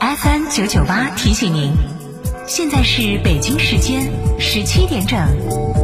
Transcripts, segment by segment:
FM 九九八提醒您，现在是北京时间十七点整。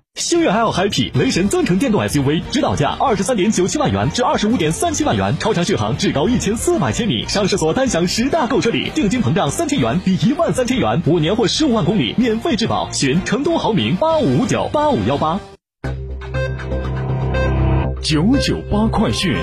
星越 L Happy 雷神增程电动 SUV，指导价二十三点九七万元至二十五点三七万元，超长续航至高一千四百千米，上市所单享十大购车礼，定金膨胀三千元抵一万三千元，五年或十五万公里免费质保，选成都豪明八五五九八五幺八。九九八快讯。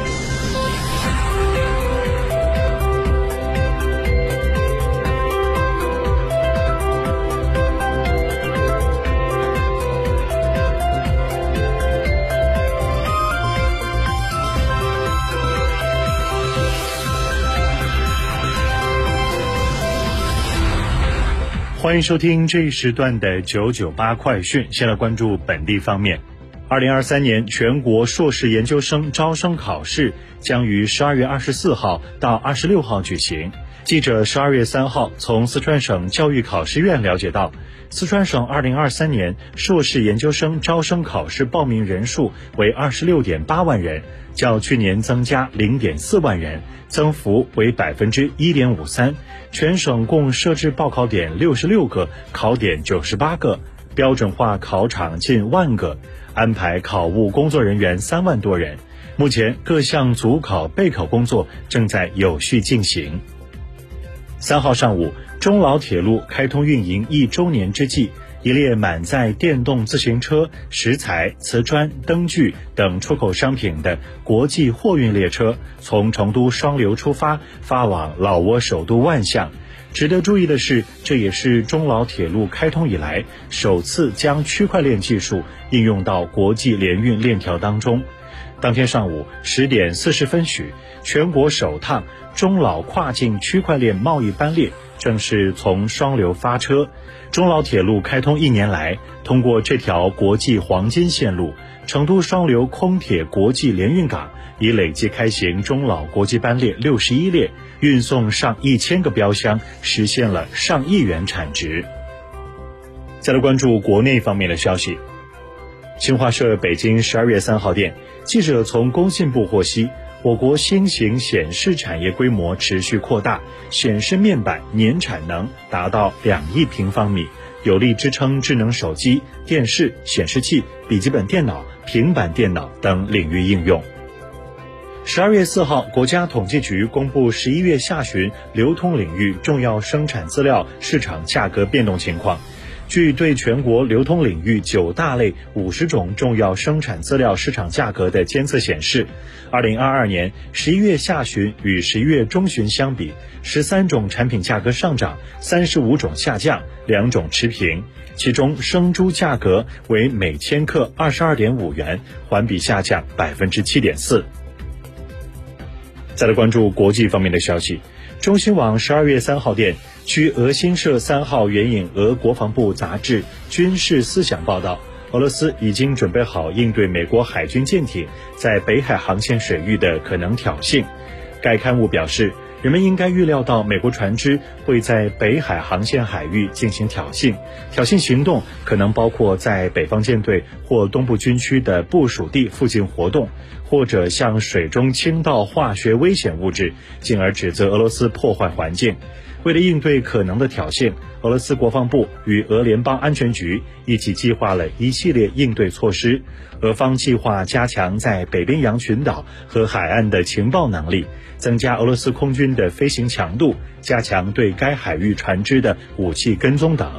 欢迎收听这一时段的九九八快讯。先来关注本地方面。二零二三年全国硕士研究生招生考试将于十二月二十四号到二十六号举行。记者十二月三号从四川省教育考试院了解到，四川省二零二三年硕士研究生招生考试报名人数为二十六点八万人，较去年增加零点四万人，增幅为百分之一点五三。全省共设置报考点六十六个，考点九十八个，标准化考场近万个，安排考务工作人员三万多人。目前各项组考备考工作正在有序进行。三号上午，中老铁路开通运营一周年之际，一列满载电动自行车、石材、瓷砖、灯具等出口商品的国际货运列车从成都双流出发，发往老挝首都万象。值得注意的是，这也是中老铁路开通以来首次将区块链技术应用到国际联运链条当中。当天上午十点四十分许，全国首趟中老跨境区块链贸易班列正式从双流发车。中老铁路开通一年来，通过这条国际黄金线路，成都双流空铁国际联运港已累计开行中老国际班列六十一列，运送上一千个标箱，实现了上亿元产值。再来关注国内方面的消息。新华社北京十二月三号电，记者从工信部获悉，我国新型显示产业规模持续扩大，显示面板年产能达到两亿平方米，有力支撑智能手机、电视、显示器、笔记本电脑、平板电脑等领域应用。十二月四号，国家统计局公布十一月下旬流通领域重要生产资料市场价格变动情况。据对全国流通领域九大类五十种重要生产资料市场价格的监测显示，二零二二年十一月下旬与十一月中旬相比，十三种产品价格上涨，三十五种下降，两种持平。其中，生猪价格为每千克二十二点五元，环比下降百分之七点四。再来关注国际方面的消息，中新网十二月三号电。据俄新社三号援引俄国防部杂志《军事思想》报道，俄罗斯已经准备好应对美国海军舰艇在北海航线水域的可能挑衅。该刊物表示，人们应该预料到美国船只会在北海航线海域进行挑衅，挑衅行动可能包括在北方舰队或东部军区的部署地附近活动，或者向水中倾倒化学危险物质，进而指责俄罗斯破坏环境。为了应对可能的挑衅，俄罗斯国防部与俄联邦安全局一起计划了一系列应对措施。俄方计划加强在北冰洋群岛和海岸的情报能力，增加俄罗斯空军的飞行强度，加强对该海域船只的武器跟踪等。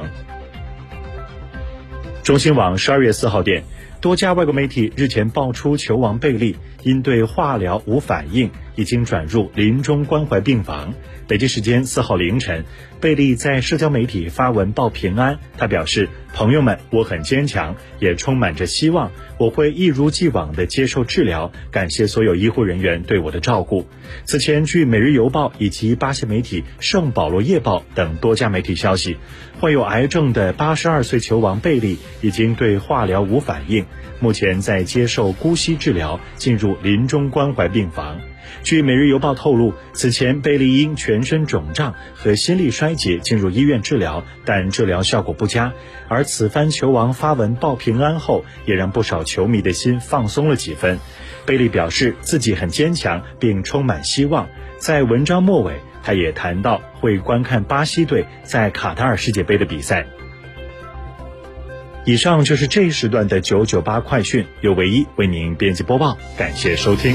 中新网十二月四号电，多家外国媒体日前爆出球王贝利因对化疗无反应，已经转入临终关怀病房。北京时间四号凌晨，贝利在社交媒体发文报平安。他表示：“朋友们，我很坚强，也充满着希望。我会一如既往地接受治疗。感谢所有医护人员对我的照顾。”此前，据《每日邮报》以及巴西媒体《圣保罗夜报》等多家媒体消息，患有癌症的八十二岁球王贝利已经对化疗无反应，目前在接受姑息治疗，进入临终关怀病房。据《每日邮报》透露，此前贝利因全身肿胀和心力衰竭进入医院治疗，但治疗效果不佳。而此番球王发文报平安后，也让不少球迷的心放松了几分。贝利表示自己很坚强，并充满希望。在文章末尾，他也谈到会观看巴西队在卡塔尔世界杯的比赛。以上就是这一时段的九九八快讯，由唯一为您编辑播报，感谢收听。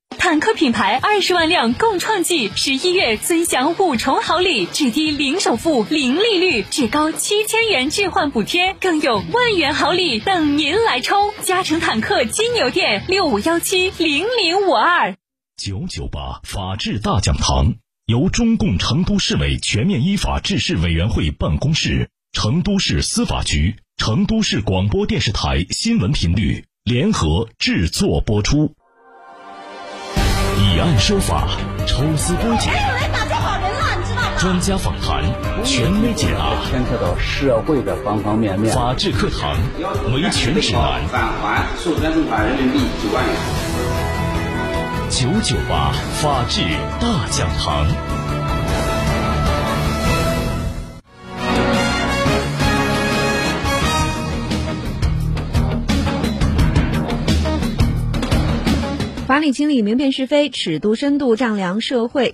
坦克品牌二十万辆共创季，十一月尊享五重好礼：至低零首付、零利率，至高七千元置换补贴，更有万元好礼等您来抽！嘉诚坦克金牛店六五幺七零零五二九九八法治大讲堂由中共成都市委全面依法治市委员会办公室、成都市司法局、成都市广播电视台新闻频率联合制作播出。以案说法，抽丝剥茧，专家访谈，权威解答，牵涉到社会的方方面面。法治课堂，维权指南。返还授权存款人民币九万元。九九八法治大讲堂。管理清理，明辨是非，尺度深度丈量社会。